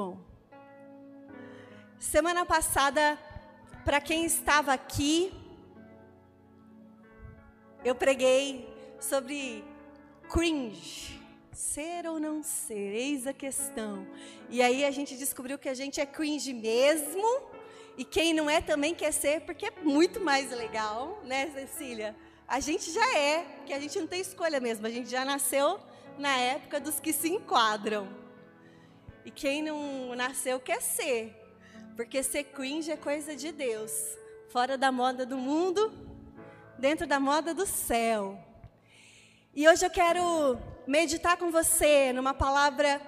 bom. Semana passada, para quem estava aqui, eu preguei sobre cringe. Ser ou não ser, eis a questão. E aí a gente descobriu que a gente é cringe mesmo, e quem não é também quer ser, porque é muito mais legal, né, Cecília? A gente já é, porque a gente não tem escolha mesmo, a gente já nasceu na época dos que se enquadram. E quem não nasceu quer ser, porque ser cringe é coisa de Deus, fora da moda do mundo, dentro da moda do céu. E hoje eu quero meditar com você numa palavra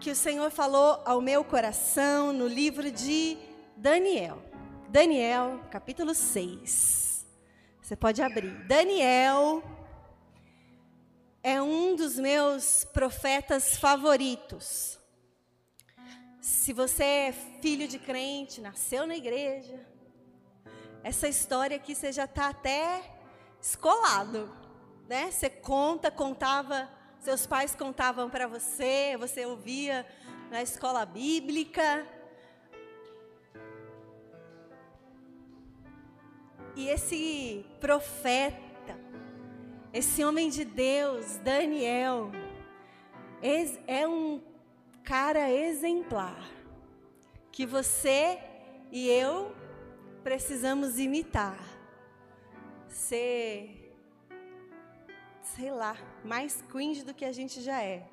que o Senhor falou ao meu coração no livro de Daniel. Daniel, capítulo 6. Você pode abrir. Daniel é um dos meus profetas favoritos. Se você é filho de crente, nasceu na igreja, essa história aqui você já está até escolado né? Você conta, contava, seus pais contavam para você, você ouvia na escola bíblica. E esse profeta, esse homem de Deus, Daniel, é um cara exemplar que você e eu precisamos imitar. Ser sei lá, mais cringe do que a gente já é.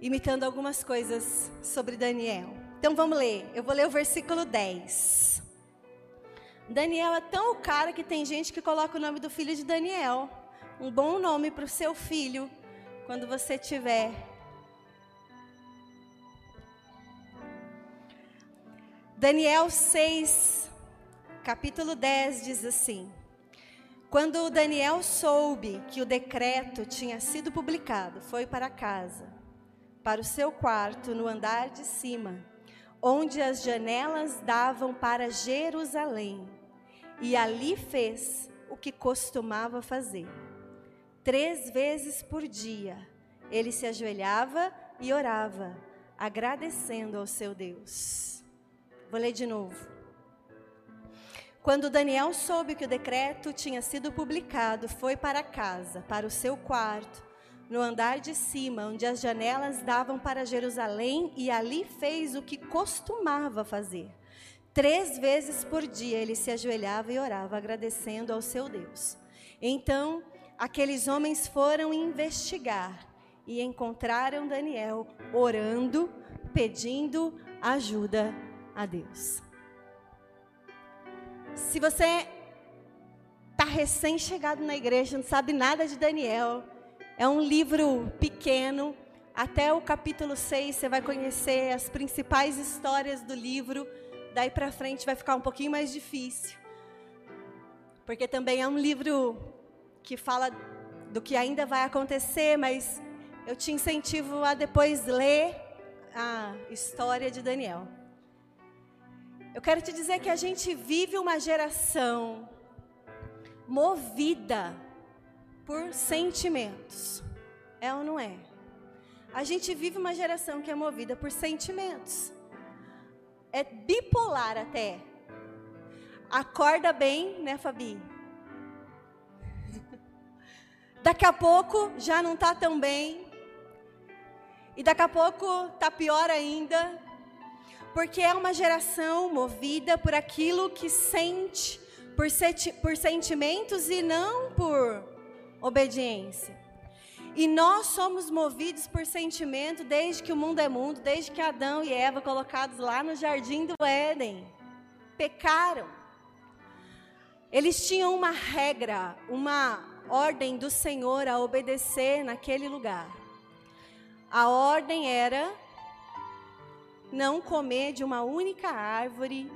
Imitando algumas coisas sobre Daniel. Então vamos ler. Eu vou ler o versículo 10. Daniel é tão o cara que tem gente que coloca o nome do filho de Daniel. Um bom nome para o seu filho quando você tiver. Daniel 6, capítulo 10 diz assim: quando Daniel soube que o decreto tinha sido publicado, foi para casa, para o seu quarto no andar de cima, onde as janelas davam para Jerusalém, e ali fez o que costumava fazer. Três vezes por dia, ele se ajoelhava e orava, agradecendo ao seu Deus. Vou ler de novo. Quando Daniel soube que o decreto tinha sido publicado, foi para casa, para o seu quarto, no andar de cima, onde as janelas davam para Jerusalém, e ali fez o que costumava fazer. Três vezes por dia ele se ajoelhava e orava, agradecendo ao seu Deus. Então, aqueles homens foram investigar e encontraram Daniel orando, pedindo ajuda a Deus. Se você está recém-chegado na igreja, não sabe nada de Daniel, é um livro pequeno, até o capítulo 6 você vai conhecer as principais histórias do livro, daí para frente vai ficar um pouquinho mais difícil. Porque também é um livro que fala do que ainda vai acontecer, mas eu te incentivo a depois ler a história de Daniel. Eu quero te dizer que a gente vive uma geração movida por sentimentos. É ou não é? A gente vive uma geração que é movida por sentimentos. É bipolar até. Acorda bem, né, Fabi? Daqui a pouco já não está tão bem. E daqui a pouco está pior ainda porque é uma geração movida por aquilo que sente, por, por sentimentos e não por obediência. E nós somos movidos por sentimento desde que o mundo é mundo, desde que Adão e Eva, colocados lá no jardim do Éden, pecaram. Eles tinham uma regra, uma ordem do Senhor a obedecer naquele lugar. A ordem era não comer de uma única árvore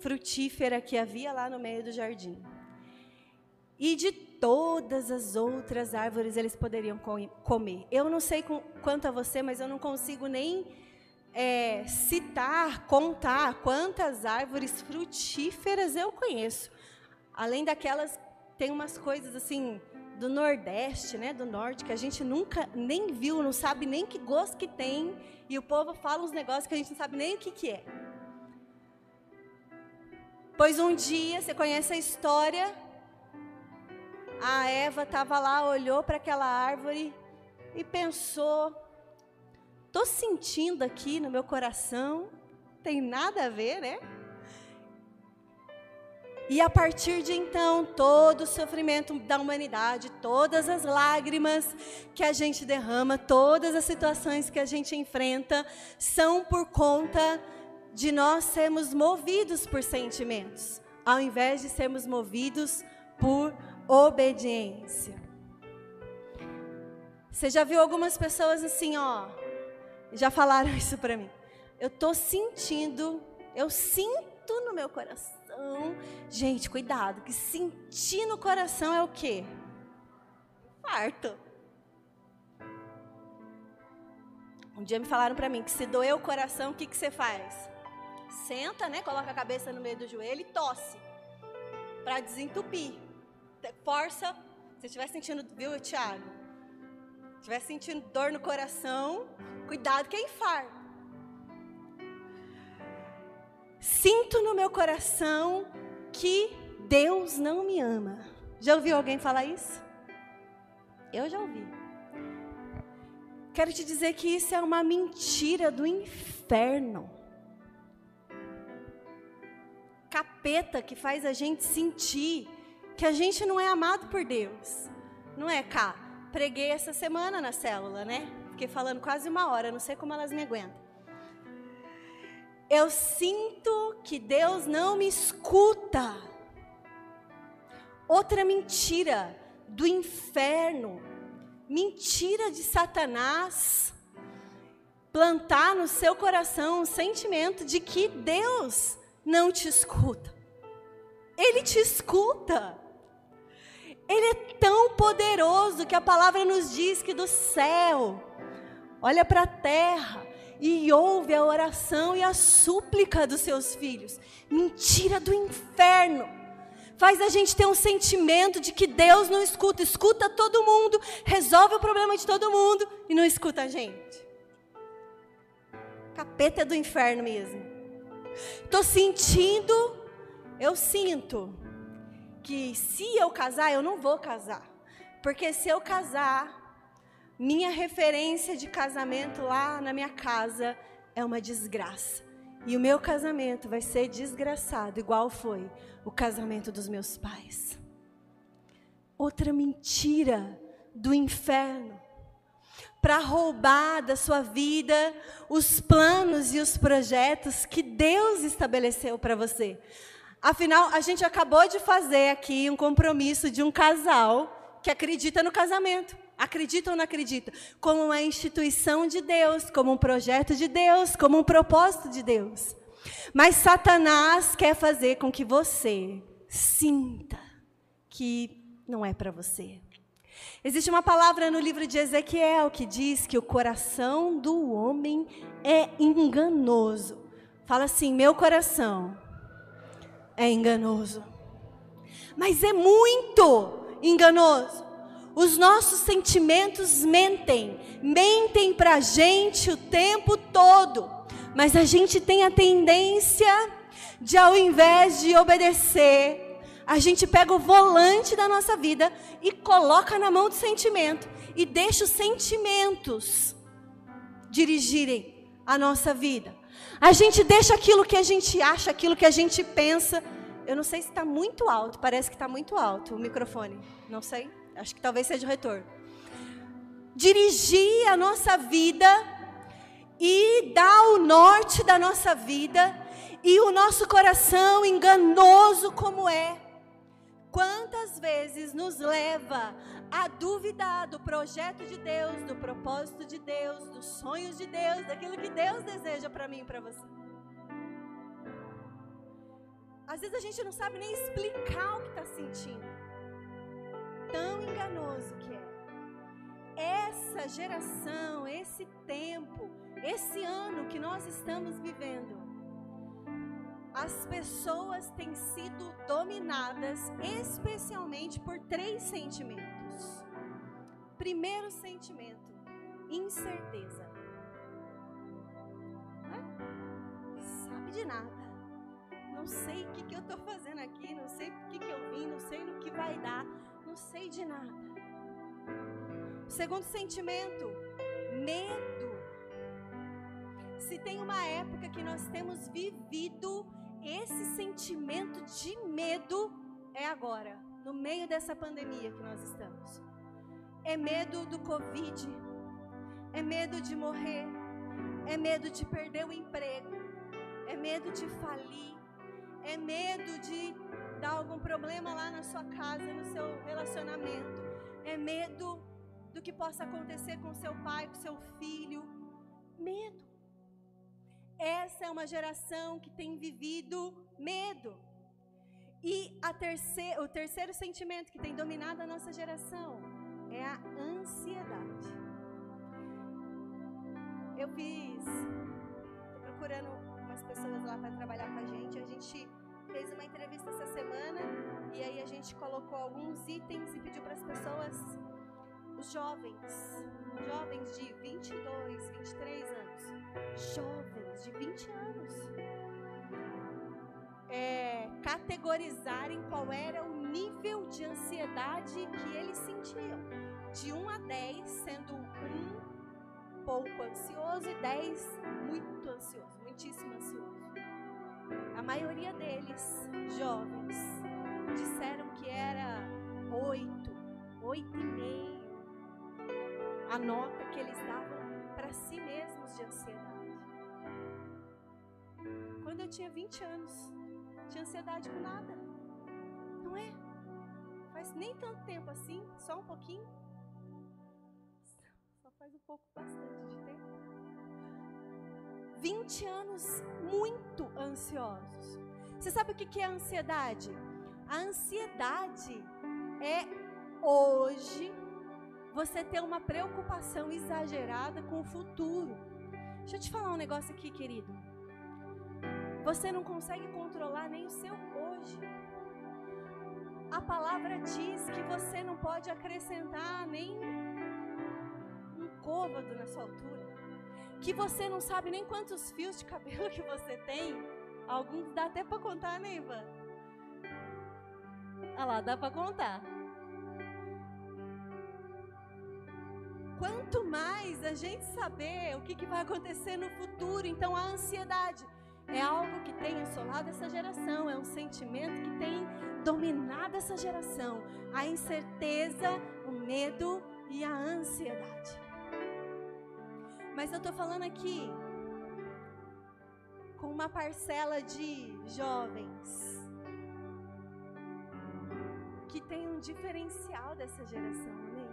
frutífera que havia lá no meio do jardim. E de todas as outras árvores eles poderiam comer. Eu não sei quanto a você, mas eu não consigo nem é, citar, contar quantas árvores frutíferas eu conheço. Além daquelas, tem umas coisas assim do Nordeste, né, do Norte, que a gente nunca nem viu, não sabe nem que gosto que tem, e o povo fala uns negócios que a gente não sabe nem o que, que é. Pois um dia, você conhece a história, a Eva estava lá, olhou para aquela árvore e pensou: estou sentindo aqui no meu coração, tem nada a ver, né? E a partir de então, todo o sofrimento da humanidade, todas as lágrimas que a gente derrama, todas as situações que a gente enfrenta, são por conta de nós sermos movidos por sentimentos, ao invés de sermos movidos por obediência. Você já viu algumas pessoas assim, ó, já falaram isso para mim. Eu tô sentindo, eu sinto no meu coração coração. Gente, cuidado, que sentir no coração é o quê? Farto. Um dia me falaram para mim que se doer o coração, o que, que você faz? Senta, né? Coloca a cabeça no meio do joelho e tosse. Para desentupir. Força. Se estiver sentindo, viu, Tiago? Se estiver sentindo dor no coração, cuidado que é infarto. Sinto no meu coração que Deus não me ama. Já ouviu alguém falar isso? Eu já ouvi. Quero te dizer que isso é uma mentira do inferno. Capeta que faz a gente sentir que a gente não é amado por Deus. Não é, cá? Preguei essa semana na célula, né? Fiquei falando quase uma hora, não sei como elas me aguentam. Eu sinto que Deus não me escuta. Outra mentira do inferno, mentira de Satanás, plantar no seu coração um sentimento de que Deus não te escuta. Ele te escuta. Ele é tão poderoso que a palavra nos diz que do céu, olha para a terra, e ouve a oração e a súplica dos seus filhos. Mentira do inferno. Faz a gente ter um sentimento de que Deus não escuta, escuta todo mundo, resolve o problema de todo mundo e não escuta a gente. Capeta é do inferno mesmo. Estou sentindo, eu sinto que se eu casar, eu não vou casar. Porque se eu casar, minha referência de casamento lá na minha casa é uma desgraça. E o meu casamento vai ser desgraçado, igual foi o casamento dos meus pais. Outra mentira do inferno para roubar da sua vida os planos e os projetos que Deus estabeleceu para você. Afinal, a gente acabou de fazer aqui um compromisso de um casal que acredita no casamento. Acredita ou não acredita? Como uma instituição de Deus, como um projeto de Deus, como um propósito de Deus. Mas Satanás quer fazer com que você sinta que não é para você. Existe uma palavra no livro de Ezequiel que diz que o coração do homem é enganoso. Fala assim: meu coração é enganoso. Mas é muito enganoso. Os nossos sentimentos mentem, mentem para a gente o tempo todo, mas a gente tem a tendência de, ao invés de obedecer, a gente pega o volante da nossa vida e coloca na mão do sentimento e deixa os sentimentos dirigirem a nossa vida. A gente deixa aquilo que a gente acha, aquilo que a gente pensa. Eu não sei se está muito alto, parece que está muito alto o microfone, não sei. Acho que talvez seja o retorno. Dirigir a nossa vida e dar o norte da nossa vida e o nosso coração enganoso como é. Quantas vezes nos leva a duvidar do projeto de Deus, do propósito de Deus, dos sonhos de Deus, daquilo que Deus deseja para mim e para você. Às vezes a gente não sabe nem explicar o que está sentindo tão enganoso que é. Essa geração, esse tempo, esse ano que nós estamos vivendo, as pessoas têm sido dominadas especialmente por três sentimentos. primeiro sentimento, incerteza. Não sabe de nada. Não sei o que, que eu estou fazendo aqui, não sei por que, que eu vim, não sei no que vai dar, sei de nada. Segundo sentimento, medo. Se tem uma época que nós temos vivido esse sentimento de medo, é agora, no meio dessa pandemia que nós estamos. É medo do Covid, é medo de morrer, é medo de perder o emprego, é medo de falir, é medo de dar algum problema lá na sua casa, no seu relacionamento, é medo do que possa acontecer com seu pai, com seu filho. Medo. Essa é uma geração que tem vivido medo. E terceira, o terceiro sentimento que tem dominado a nossa geração é a ansiedade. Eu fiz, tô procurando umas pessoas lá para trabalhar com a gente. A gente fez uma entrevista essa semana e aí a gente colocou alguns itens e pediu para as pessoas, os jovens, jovens de 22, 23 anos, jovens de 20 anos, é, categorizarem qual era o nível de ansiedade que eles sentiam. De 1 a 10, sendo 1 pouco ansioso e 10 muito ansioso, muitíssimo ansioso. A maioria deles, jovens, disseram que era 8, 8,5 a nota que eles davam para si mesmos de ansiedade. Quando eu tinha 20 anos, tinha ansiedade com nada. Não é? Faz nem tanto tempo assim, só um pouquinho. Só faz um pouco, bastante. 20 anos muito ansiosos. Você sabe o que é ansiedade? A ansiedade é hoje você ter uma preocupação exagerada com o futuro. Deixa eu te falar um negócio aqui, querido. Você não consegue controlar nem o seu hoje. A palavra diz que você não pode acrescentar nem um côvado na sua altura. Que você não sabe nem quantos fios de cabelo que você tem. Alguns dá até para contar, né, Ivan? Olha lá, dá para contar. Quanto mais a gente saber o que, que vai acontecer no futuro, então a ansiedade é algo que tem assolado essa geração, é um sentimento que tem dominado essa geração. A incerteza, o medo e a ansiedade. Mas eu estou falando aqui com uma parcela de jovens que tem um diferencial dessa geração, amém?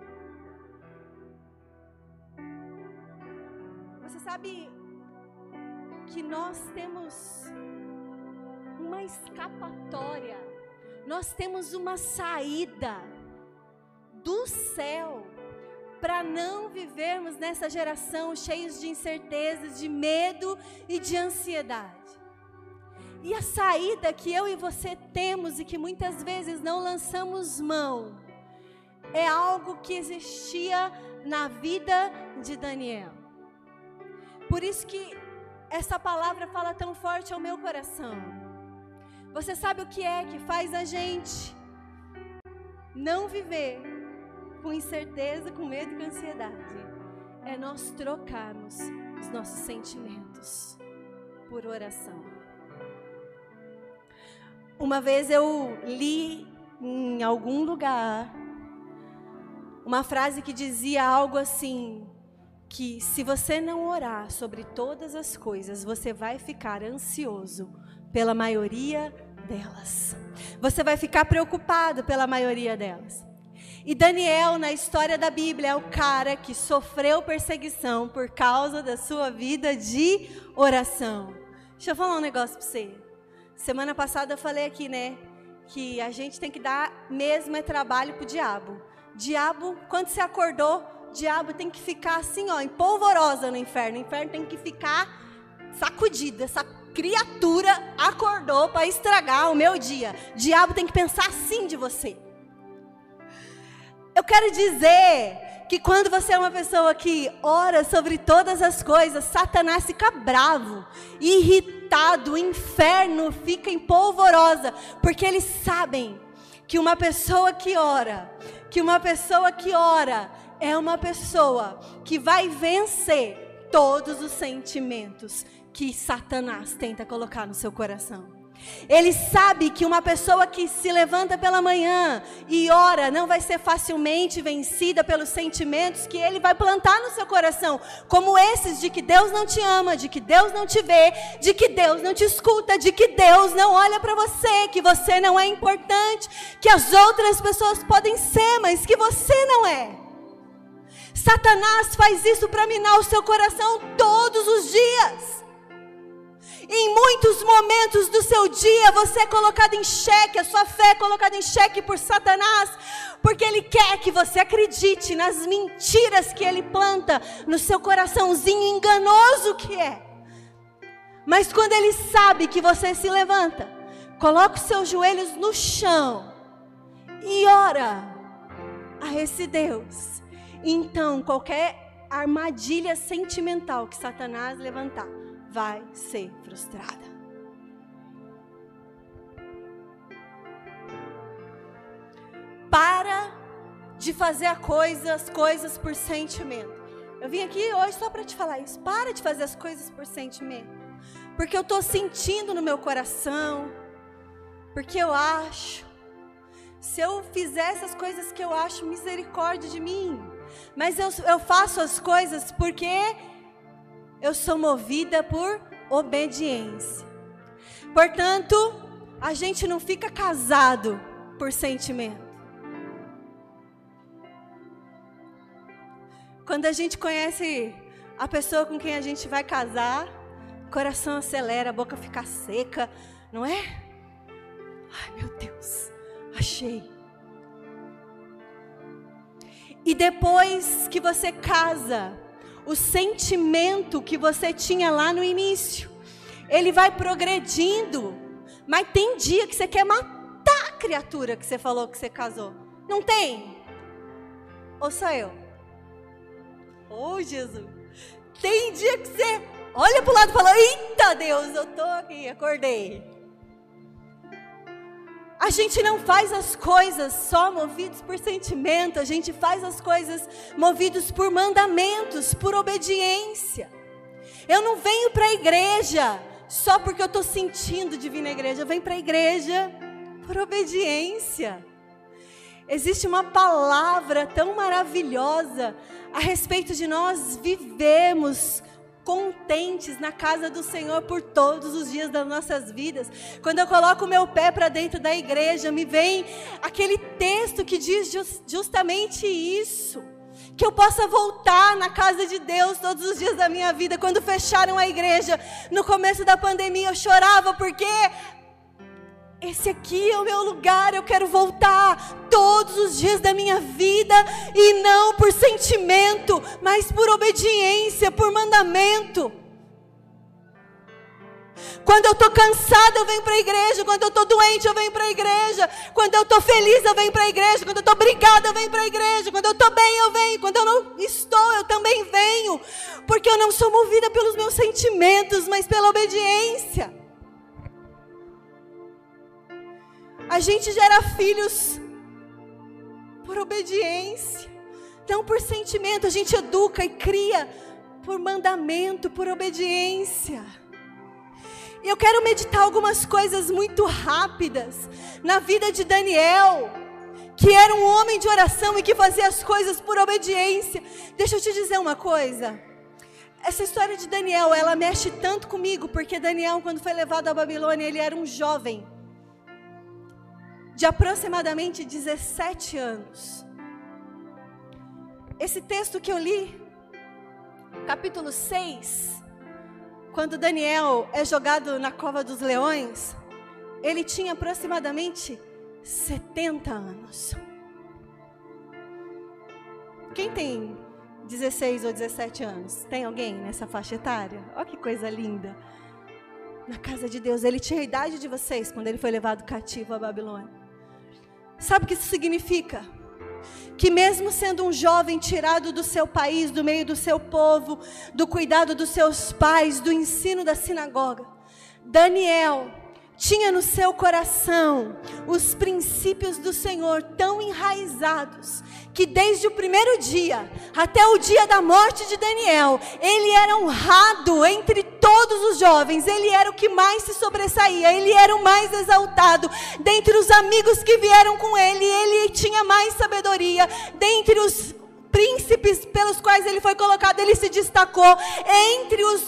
Você sabe que nós temos uma escapatória, nós temos uma saída do céu para não vivermos nessa geração cheios de incertezas, de medo e de ansiedade. E a saída que eu e você temos e que muitas vezes não lançamos mão é algo que existia na vida de Daniel. Por isso que essa palavra fala tão forte ao meu coração. Você sabe o que é que faz a gente não viver com incerteza, com medo e com ansiedade? É nós trocarmos os nossos sentimentos por oração. Uma vez eu li em algum lugar uma frase que dizia algo assim: que se você não orar sobre todas as coisas, você vai ficar ansioso pela maioria delas. Você vai ficar preocupado pela maioria delas. E Daniel, na história da Bíblia, é o cara que sofreu perseguição por causa da sua vida de oração. Deixa eu falar um negócio para você. Semana passada eu falei aqui, né? Que a gente tem que dar mesmo é trabalho pro diabo. Diabo, quando você acordou, diabo tem que ficar assim, ó, em polvorosa no inferno. O inferno tem que ficar sacudido. Essa criatura acordou para estragar o meu dia. Diabo tem que pensar assim de você. Eu quero dizer que quando você é uma pessoa que ora sobre todas as coisas, Satanás fica bravo, irritado, o inferno fica em polvorosa, porque eles sabem que uma pessoa que ora, que uma pessoa que ora é uma pessoa que vai vencer todos os sentimentos que Satanás tenta colocar no seu coração. Ele sabe que uma pessoa que se levanta pela manhã e ora não vai ser facilmente vencida pelos sentimentos que ele vai plantar no seu coração, como esses de que Deus não te ama, de que Deus não te vê, de que Deus não te escuta, de que Deus não olha para você, que você não é importante, que as outras pessoas podem ser, mas que você não é. Satanás faz isso para minar o seu coração todos os dias. Em muitos momentos do seu dia, você é colocado em xeque, a sua fé é colocada em xeque por Satanás, porque ele quer que você acredite nas mentiras que ele planta no seu coraçãozinho enganoso que é. Mas quando ele sabe que você se levanta, coloca os seus joelhos no chão e ora a esse Deus. Então, qualquer armadilha sentimental que Satanás levantar, vai ser frustrada. Para de fazer a coisa, as coisas por sentimento. Eu vim aqui hoje só para te falar isso. Para de fazer as coisas por sentimento. Porque eu estou sentindo no meu coração. Porque eu acho. Se eu fizesse as coisas que eu acho, misericórdia de mim. Mas eu, eu faço as coisas porque eu sou movida por obediência. Portanto, a gente não fica casado por sentimento. Quando a gente conhece a pessoa com quem a gente vai casar, o coração acelera, a boca fica seca, não é? Ai, meu Deus, achei. E depois que você casa, o sentimento que você tinha lá no início. Ele vai progredindo. Mas tem dia que você quer matar a criatura que você falou que você casou. Não tem? Ou sou eu? Oh, Jesus. Tem dia que você olha para o lado e fala: Eita Deus, eu estou aqui, acordei. A gente não faz as coisas só movidos por sentimento, a gente faz as coisas movidos por mandamentos, por obediência. Eu não venho para a igreja só porque eu estou sentindo de vir na igreja, eu venho para a igreja por obediência. Existe uma palavra tão maravilhosa a respeito de nós vivemos contentes na casa do Senhor por todos os dias das nossas vidas. Quando eu coloco meu pé para dentro da igreja, me vem aquele texto que diz justamente isso. Que eu possa voltar na casa de Deus todos os dias da minha vida. Quando fecharam a igreja, no começo da pandemia, eu chorava porque esse aqui é o meu lugar, eu quero voltar todos os dias da minha vida e não por sentimento, mas por obediência, por mandamento. Quando eu estou cansada, eu venho para a igreja. Quando eu estou doente, eu venho para a igreja. Quando eu estou feliz, eu venho para a igreja. Quando eu estou brigada, eu venho para a igreja. Quando eu estou bem, eu venho. Quando eu não estou, eu também venho. Porque eu não sou movida pelos meus sentimentos, mas pela obediência. A gente gera filhos por obediência, não por sentimento. A gente educa e cria por mandamento, por obediência. E eu quero meditar algumas coisas muito rápidas na vida de Daniel, que era um homem de oração e que fazia as coisas por obediência. Deixa eu te dizer uma coisa. Essa história de Daniel, ela mexe tanto comigo, porque Daniel, quando foi levado à Babilônia, ele era um jovem de aproximadamente 17 anos. Esse texto que eu li, capítulo 6, quando Daniel é jogado na cova dos leões, ele tinha aproximadamente 70 anos. Quem tem 16 ou 17 anos? Tem alguém nessa faixa etária? Olha que coisa linda. Na casa de Deus, ele tinha a idade de vocês quando ele foi levado cativo à Babilônia. Sabe o que isso significa? que, mesmo sendo um jovem tirado do seu país, do meio do seu povo, do cuidado dos seus pais, do ensino da sinagoga, Daniel tinha no seu coração os princípios do Senhor tão enraizados que desde o primeiro dia até o dia da morte de Daniel, ele era honrado entre todos os jovens, ele era o que mais se sobressaía, ele era o mais exaltado. Dentre os amigos que vieram com ele, ele tinha mais sabedoria. Dentre os príncipes pelos quais ele foi colocado, ele se destacou. Entre os,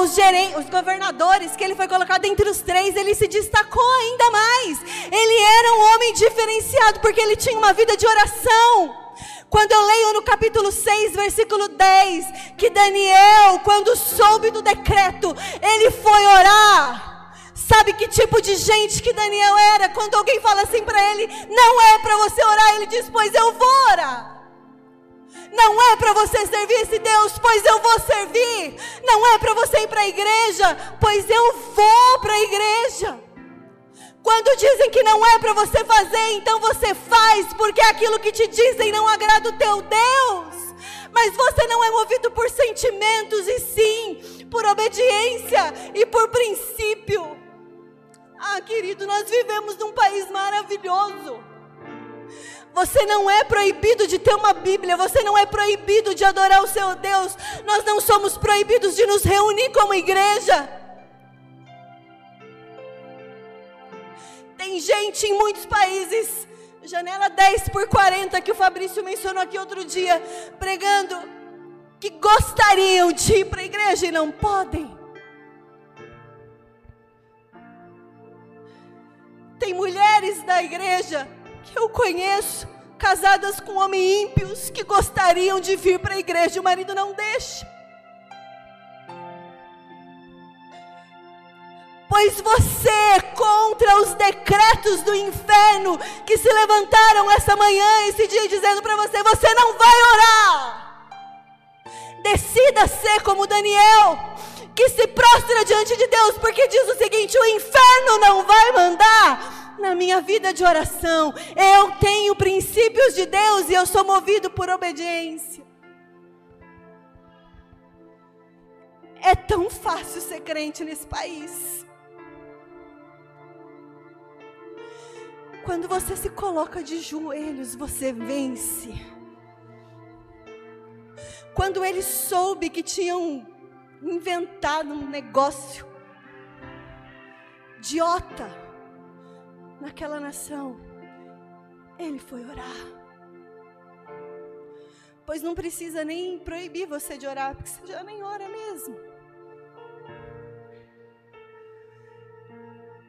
os, os governadores que ele foi colocado, entre os três, ele se destacou ainda mais. Ele era um homem diferenciado, porque ele tinha uma vida de oração. Quando eu leio no capítulo 6, versículo 10, que Daniel, quando soube do decreto, ele foi orar. Sabe que tipo de gente que Daniel era? Quando alguém fala assim para ele, não é para você orar, ele diz, pois eu vou orar. Não é para você servir esse Deus, pois eu vou servir. Não é para você ir para a igreja, pois eu vou para a igreja. Quando dizem que não é para você fazer, então você faz, porque aquilo que te dizem não agrada o teu Deus. Mas você não é movido por sentimentos, e sim por obediência e por princípio. Ah, querido, nós vivemos num país maravilhoso. Você não é proibido de ter uma Bíblia, você não é proibido de adorar o seu Deus. Nós não somos proibidos de nos reunir como igreja. Tem gente em muitos países, janela 10 por 40, que o Fabrício mencionou aqui outro dia, pregando, que gostariam de ir para a igreja e não podem. Tem mulheres da igreja que eu conheço, casadas com homens ímpios, que gostariam de vir para a igreja e o marido não deixa. Pois você, contra os decretos do inferno que se levantaram essa manhã, esse dia, dizendo para você: você não vai orar. Decida ser como Daniel, que se prostra diante de Deus, porque diz o seguinte: o inferno não vai mandar na minha vida de oração. Eu tenho princípios de Deus e eu sou movido por obediência. É tão fácil ser crente nesse país. Quando você se coloca de joelhos, você vence. Quando ele soube que tinham inventado um negócio idiota, naquela nação, ele foi orar. Pois não precisa nem proibir você de orar, porque você já nem ora mesmo.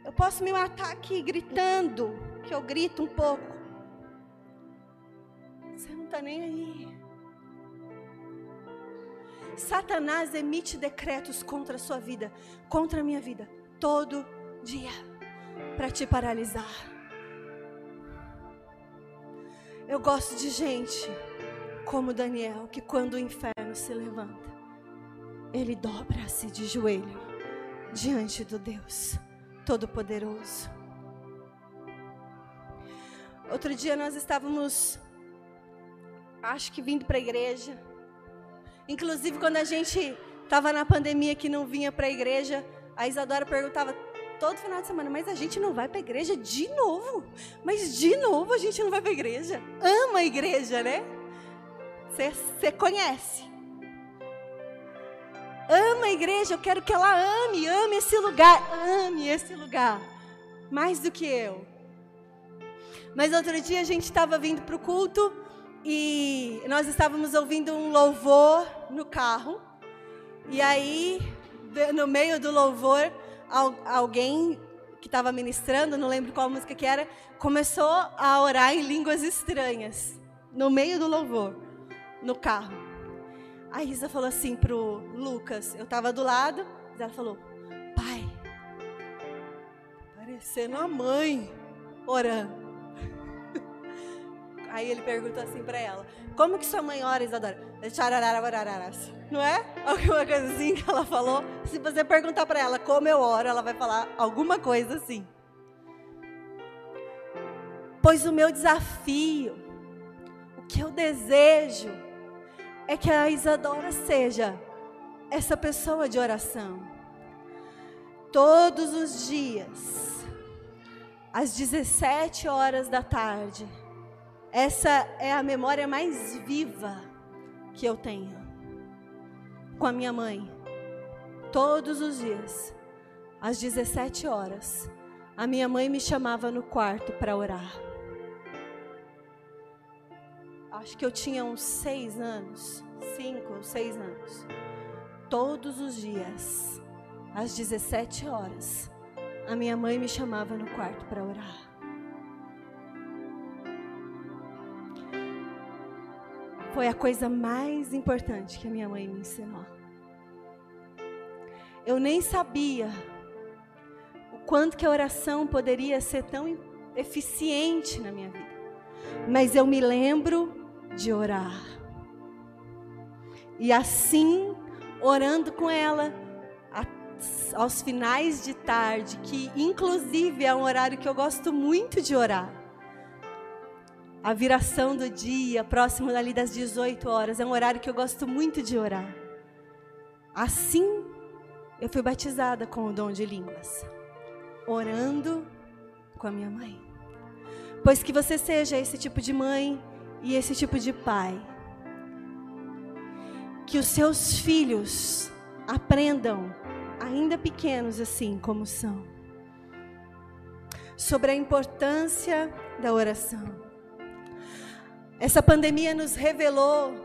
Eu posso me matar aqui gritando, que eu grito um pouco. Você não está nem aí. Satanás emite decretos contra a sua vida, contra a minha vida, todo dia para te paralisar. Eu gosto de gente como Daniel, que quando o inferno se levanta, ele dobra-se de joelho diante do Deus Todo-Poderoso. Outro dia nós estávamos, acho que vindo para a igreja. Inclusive, quando a gente estava na pandemia que não vinha para a igreja, a Isadora perguntava: todo final de semana, mas a gente não vai para a igreja de novo. Mas de novo a gente não vai para a igreja. Ama a igreja, né? Você conhece. Ama a igreja, eu quero que ela ame, ame esse lugar, ame esse lugar. Mais do que eu. Mas outro dia a gente estava vindo para o culto e nós estávamos ouvindo um louvor no carro. E aí, no meio do louvor, alguém que estava ministrando, não lembro qual música que era, começou a orar em línguas estranhas, no meio do louvor, no carro. A Isa falou assim pro Lucas, eu estava do lado, ela falou, pai, parecendo a mãe orando. Aí ele perguntou assim para ela: Como que sua mãe ora, Isadora? Não é? Alguma coisa assim que ela falou. Se você perguntar para ela como eu oro, ela vai falar alguma coisa assim. Pois o meu desafio, o que eu desejo é que a Isadora seja essa pessoa de oração. Todos os dias, às 17 horas da tarde, essa é a memória mais viva que eu tenho com a minha mãe. Todos os dias, às 17 horas, a minha mãe me chamava no quarto para orar. Acho que eu tinha uns seis anos, cinco ou seis anos. Todos os dias, às 17 horas, a minha mãe me chamava no quarto para orar. Foi a coisa mais importante que a minha mãe me ensinou. Eu nem sabia o quanto que a oração poderia ser tão eficiente na minha vida. Mas eu me lembro de orar. E assim, orando com ela, aos finais de tarde, que inclusive é um horário que eu gosto muito de orar a viração do dia, próximo dali das 18 horas, é um horário que eu gosto muito de orar. Assim, eu fui batizada com o dom de línguas, orando com a minha mãe. Pois que você seja esse tipo de mãe e esse tipo de pai. Que os seus filhos aprendam, ainda pequenos assim como são, sobre a importância da oração essa pandemia nos revelou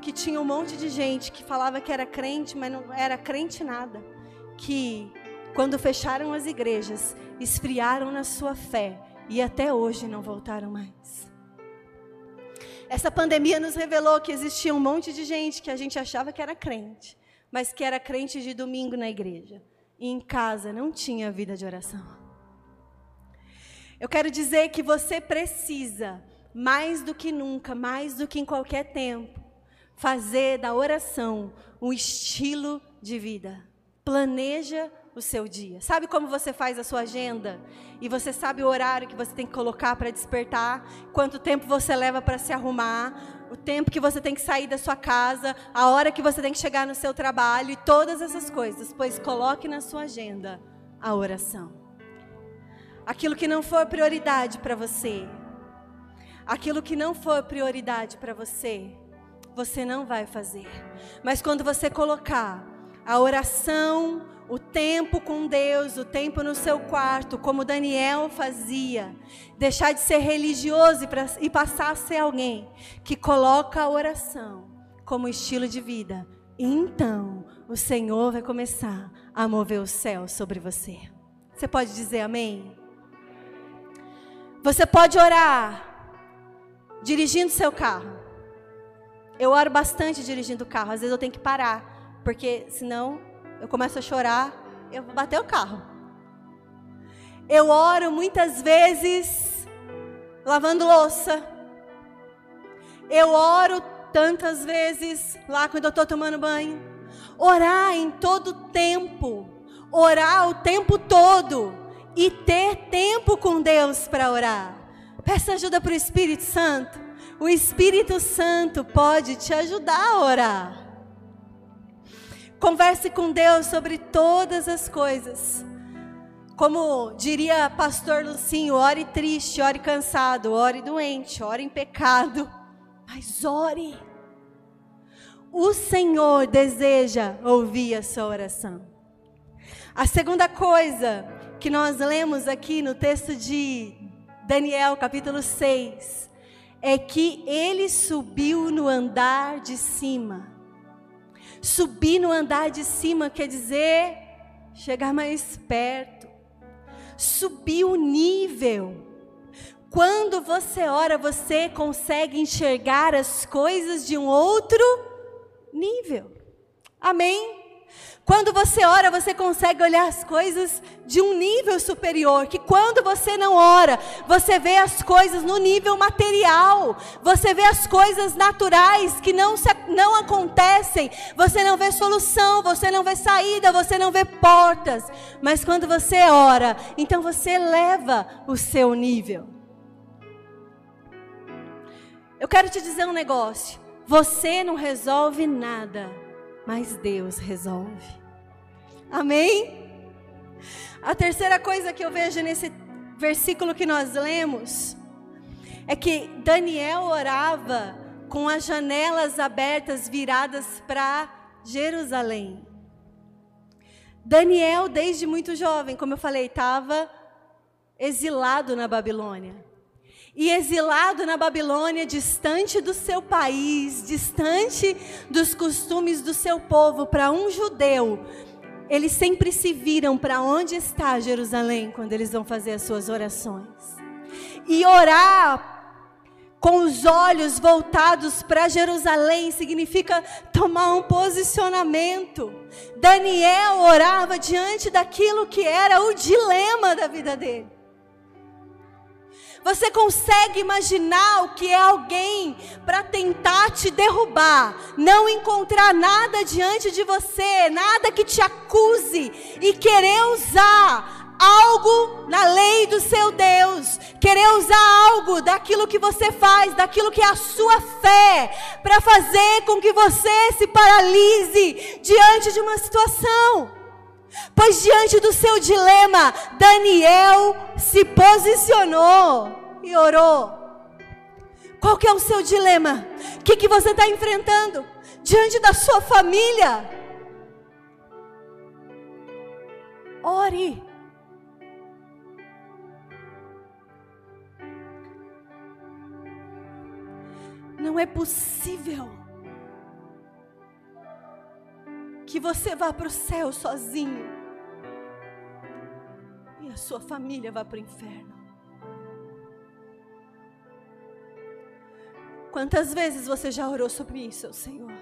que tinha um monte de gente que falava que era crente, mas não era crente nada. Que quando fecharam as igrejas, esfriaram na sua fé e até hoje não voltaram mais. Essa pandemia nos revelou que existia um monte de gente que a gente achava que era crente, mas que era crente de domingo na igreja. E em casa não tinha vida de oração. Eu quero dizer que você precisa mais do que nunca, mais do que em qualquer tempo, fazer da oração um estilo de vida. Planeja o seu dia. Sabe como você faz a sua agenda? E você sabe o horário que você tem que colocar para despertar, quanto tempo você leva para se arrumar, o tempo que você tem que sair da sua casa, a hora que você tem que chegar no seu trabalho e todas essas coisas. Pois coloque na sua agenda a oração. Aquilo que não for prioridade para você, aquilo que não for prioridade para você, você não vai fazer. Mas quando você colocar a oração, o tempo com Deus, o tempo no seu quarto, como Daniel fazia, deixar de ser religioso e, passar a ser alguém que coloca a oração como estilo de vida, então o Senhor vai começar a mover o céu sobre você. Você pode dizer amém? Você pode orar dirigindo seu carro. Eu oro bastante dirigindo o carro. Às vezes eu tenho que parar, porque senão eu começo a chorar, eu vou bater o carro. Eu oro muitas vezes lavando louça. Eu oro tantas vezes lá quando eu estou tomando banho. Orar em todo tempo. Orar o tempo todo. E ter tempo com Deus para orar. Peça ajuda para o Espírito Santo. O Espírito Santo pode te ajudar a orar. Converse com Deus sobre todas as coisas. Como diria pastor Lucinho, ore triste, ore cansado, ore doente, ore em pecado, mas ore. O Senhor deseja ouvir a sua oração. A segunda coisa que nós lemos aqui no texto de Daniel capítulo 6, é que ele subiu no andar de cima. Subir no andar de cima quer dizer chegar mais perto, subir o nível. Quando você ora, você consegue enxergar as coisas de um outro nível. Amém? Quando você ora, você consegue olhar as coisas de um nível superior. Que quando você não ora, você vê as coisas no nível material. Você vê as coisas naturais que não, se, não acontecem. Você não vê solução, você não vê saída, você não vê portas. Mas quando você ora, então você eleva o seu nível. Eu quero te dizer um negócio. Você não resolve nada, mas Deus resolve. Amém? A terceira coisa que eu vejo nesse versículo que nós lemos é que Daniel orava com as janelas abertas viradas para Jerusalém. Daniel, desde muito jovem, como eu falei, estava exilado na Babilônia e exilado na Babilônia, distante do seu país, distante dos costumes do seu povo, para um judeu, eles sempre se viram para onde está Jerusalém quando eles vão fazer as suas orações. E orar com os olhos voltados para Jerusalém significa tomar um posicionamento. Daniel orava diante daquilo que era o dilema da vida dele. Você consegue imaginar o que é alguém para tentar te derrubar, não encontrar nada diante de você, nada que te acuse e querer usar algo na lei do seu Deus, querer usar algo daquilo que você faz, daquilo que é a sua fé, para fazer com que você se paralise diante de uma situação. Pois diante do seu dilema, Daniel se posicionou e orou. Qual que é o seu dilema? O que, que você está enfrentando? Diante da sua família? Ore. Não é possível que você vá para o céu sozinho e a sua família vá para o inferno. Quantas vezes você já orou sobre isso, Senhor?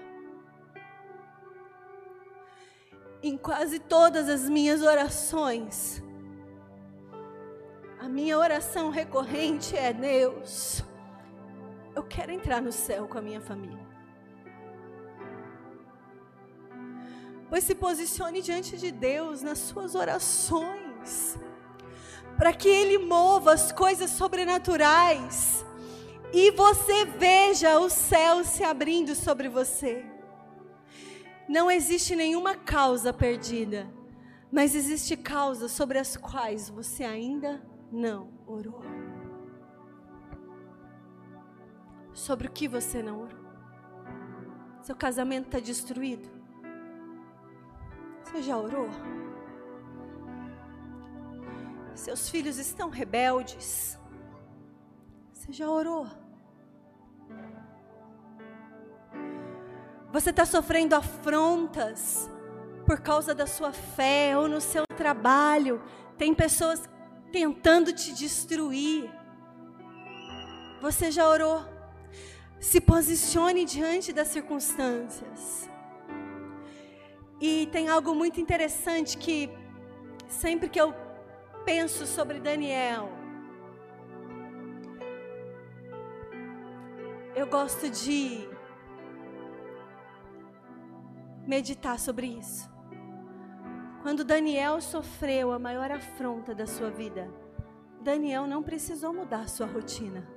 Em quase todas as minhas orações, a minha oração recorrente é: Deus, eu quero entrar no céu com a minha família. Pois se posicione diante de Deus nas suas orações, para que Ele mova as coisas sobrenaturais e você veja o céu se abrindo sobre você. Não existe nenhuma causa perdida, mas existe causas sobre as quais você ainda não orou. Sobre o que você não orou? Seu casamento está destruído? Você já orou? Seus filhos estão rebeldes? Você já orou? Você está sofrendo afrontas por causa da sua fé ou no seu trabalho. Tem pessoas tentando te destruir. Você já orou? Se posicione diante das circunstâncias. E tem algo muito interessante que sempre que eu penso sobre Daniel, eu gosto de meditar sobre isso. Quando Daniel sofreu a maior afronta da sua vida, Daniel não precisou mudar sua rotina.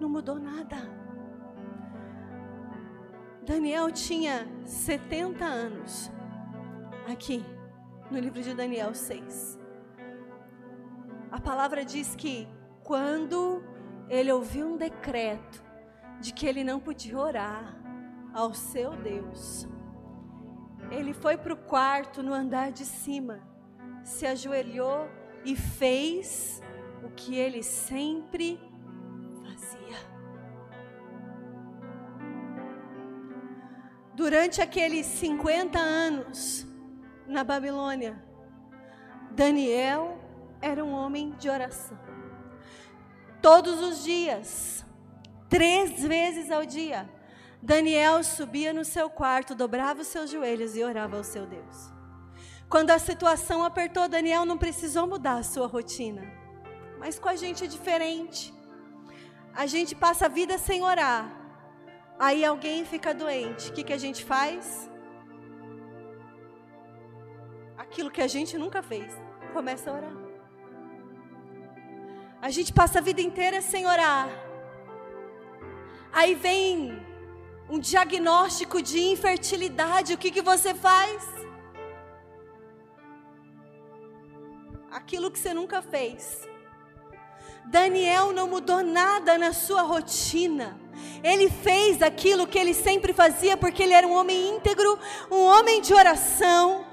Não mudou nada. Daniel tinha 70 anos. Aqui, no livro de Daniel 6. A palavra diz que quando ele ouviu um decreto de que ele não podia orar ao seu Deus, ele foi para o quarto no andar de cima, se ajoelhou e fez o que ele sempre Durante aqueles 50 anos na Babilônia, Daniel era um homem de oração. Todos os dias, três vezes ao dia, Daniel subia no seu quarto, dobrava os seus joelhos e orava ao seu Deus. Quando a situação apertou, Daniel não precisou mudar a sua rotina. Mas com a gente é diferente. A gente passa a vida sem orar. Aí alguém fica doente, o que, que a gente faz? Aquilo que a gente nunca fez, começa a orar. A gente passa a vida inteira sem orar. Aí vem um diagnóstico de infertilidade. O que, que você faz? Aquilo que você nunca fez. Daniel não mudou nada na sua rotina. Ele fez aquilo que ele sempre fazia porque ele era um homem íntegro, um homem de oração,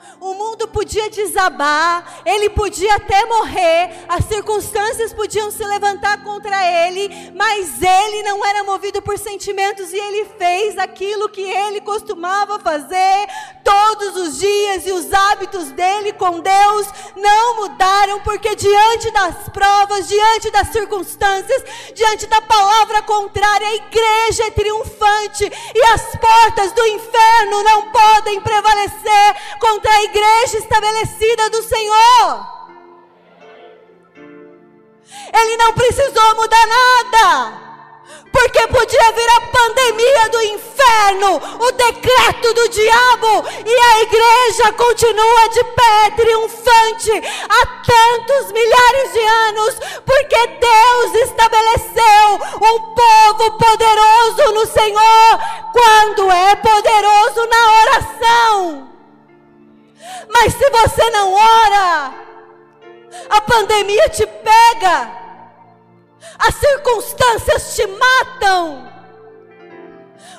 podia desabar, ele podia até morrer, as circunstâncias podiam se levantar contra ele, mas ele não era movido por sentimentos e ele fez aquilo que ele costumava fazer. Todos os dias e os hábitos dele com Deus não mudaram, porque diante das provas, diante das circunstâncias, diante da palavra contrária, a igreja é triunfante e as portas do inferno não podem prevalecer contra a igreja estabelecida do Senhor. Ele não precisou mudar nada. Porque podia vir a pandemia do inferno, o decreto do diabo, e a igreja continua de pé, triunfante, há tantos milhares de anos, porque Deus estabeleceu um povo poderoso no Senhor, quando é poderoso na oração. Mas se você não ora, a pandemia te pega, as circunstâncias te matam,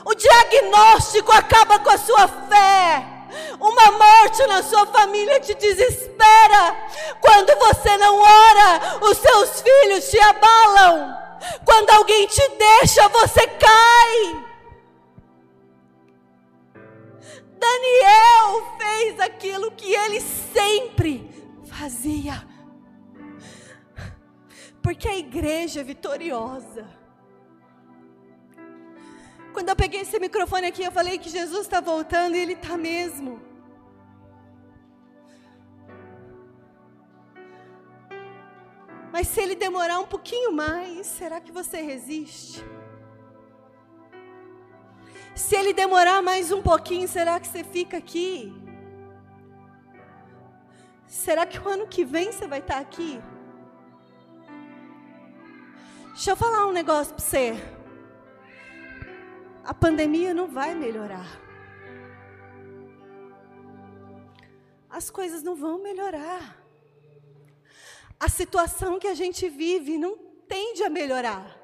o diagnóstico acaba com a sua fé. Uma morte na sua família te desespera. Quando você não ora, os seus filhos te abalam. Quando alguém te deixa, você cai. Daniel fez aquilo que ele sempre fazia. Porque a igreja é vitoriosa. Quando eu peguei esse microfone aqui, eu falei que Jesus está voltando e Ele está mesmo. Mas se Ele demorar um pouquinho mais, será que você resiste? Se ele demorar mais um pouquinho, será que você fica aqui? Será que o ano que vem você vai estar aqui? Deixa eu falar um negócio para você. A pandemia não vai melhorar. As coisas não vão melhorar. A situação que a gente vive não tende a melhorar.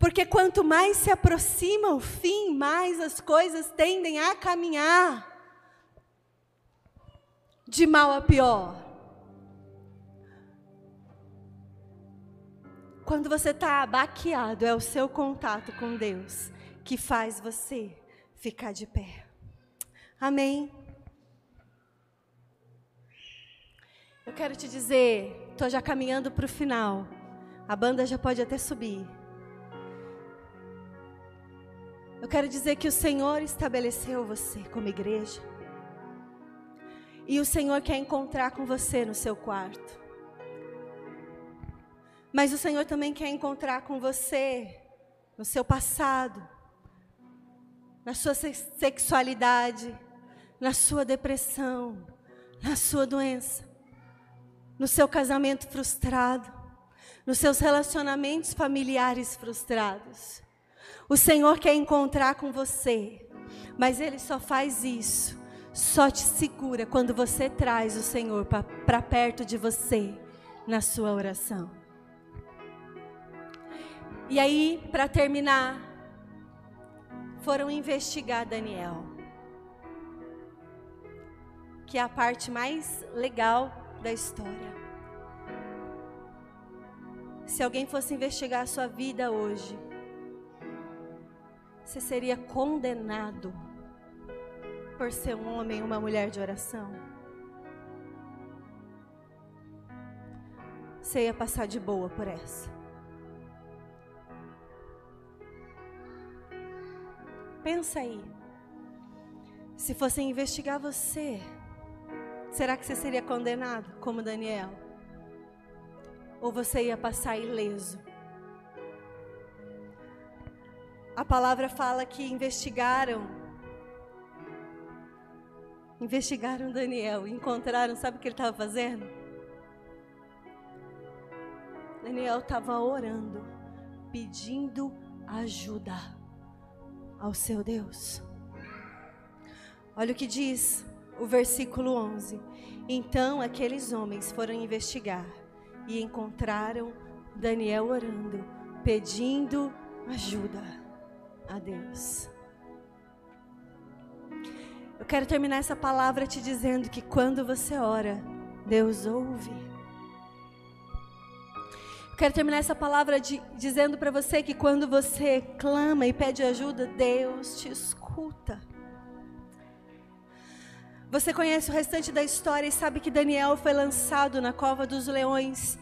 Porque quanto mais se aproxima o fim, mais as coisas tendem a caminhar de mal a pior. Quando você está baqueado, é o seu contato com Deus que faz você ficar de pé. Amém? Eu quero te dizer, estou já caminhando para o final. A banda já pode até subir. Eu quero dizer que o Senhor estabeleceu você como igreja. E o Senhor quer encontrar com você no seu quarto. Mas o Senhor também quer encontrar com você no seu passado, na sua sexualidade, na sua depressão, na sua doença, no seu casamento frustrado, nos seus relacionamentos familiares frustrados. O Senhor quer encontrar com você, mas Ele só faz isso, só te segura quando você traz o Senhor para perto de você na sua oração. E aí, para terminar, foram investigar Daniel, que é a parte mais legal da história. Se alguém fosse investigar a sua vida hoje, você seria condenado por ser um homem ou uma mulher de oração? Você ia passar de boa por essa. Pensa aí. Se fossem investigar você, será que você seria condenado como Daniel? Ou você ia passar ileso? A palavra fala que investigaram. Investigaram Daniel, encontraram, sabe o que ele estava fazendo? Daniel estava orando, pedindo ajuda ao seu Deus. Olha o que diz o versículo 11. Então aqueles homens foram investigar e encontraram Daniel orando, pedindo ajuda a Deus. Eu quero terminar essa palavra te dizendo que quando você ora, Deus ouve. Eu quero terminar essa palavra de, dizendo para você que quando você clama e pede ajuda, Deus te escuta. Você conhece o restante da história e sabe que Daniel foi lançado na cova dos leões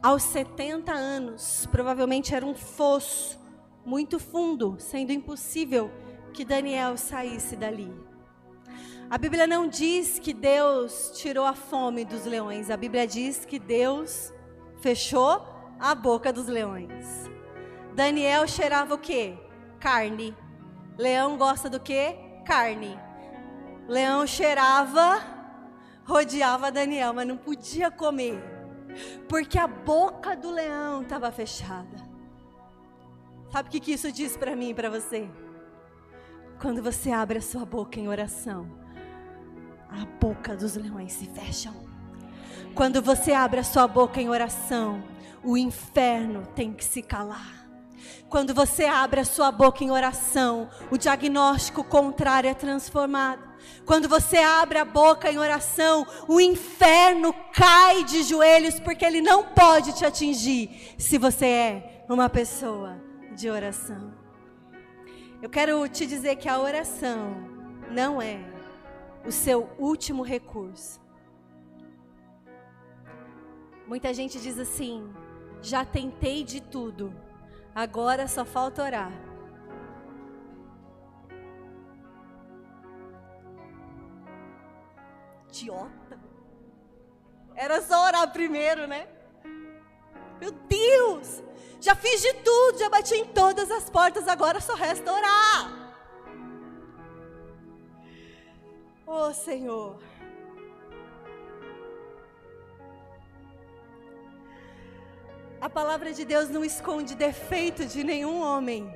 aos 70 anos. Provavelmente era um fosso muito fundo, sendo impossível que Daniel saísse dali. A Bíblia não diz que Deus tirou a fome dos leões, a Bíblia diz que Deus fechou a boca dos leões. Daniel cheirava o quê? Carne. Leão gosta do quê? Carne. Leão cheirava, rodeava Daniel, mas não podia comer, porque a boca do leão estava fechada. Sabe o que, isso diz para mim e para você? Quando você abre a sua boca em oração, a boca dos leões se fecham. Quando você abre a sua boca em oração, o inferno tem que se calar. Quando você abre a sua boca em oração, o diagnóstico contrário é transformado. Quando você abre a boca em oração, o inferno cai de joelhos porque ele não pode te atingir se você é uma pessoa de oração. Eu quero te dizer que a oração não é o seu último recurso. Muita gente diz assim: já tentei de tudo, agora só falta orar. Idiota. Era só orar primeiro, né? Meu Deus! Já fiz de tudo, já bati em todas as portas, agora só resta orar. Oh Senhor. A palavra de Deus não esconde defeito de nenhum homem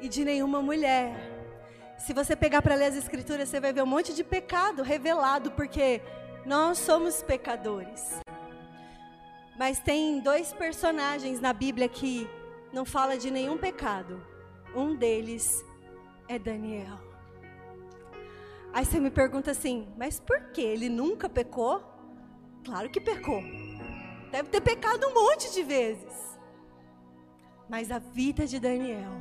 e de nenhuma mulher. Se você pegar para ler as escrituras, você vai ver um monte de pecado revelado, porque nós somos pecadores. Mas tem dois personagens na Bíblia que não fala de nenhum pecado. Um deles é Daniel. Aí você me pergunta assim, mas por que ele nunca pecou? Claro que pecou. Deve ter pecado um monte de vezes. Mas a vida de Daniel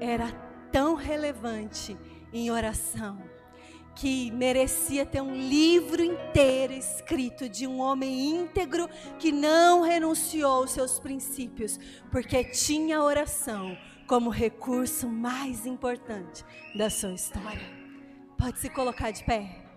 era tão relevante em oração que merecia ter um livro inteiro escrito de um homem íntegro que não renunciou aos seus princípios, porque tinha oração como recurso mais importante da sua história. Pode se colocar de pé.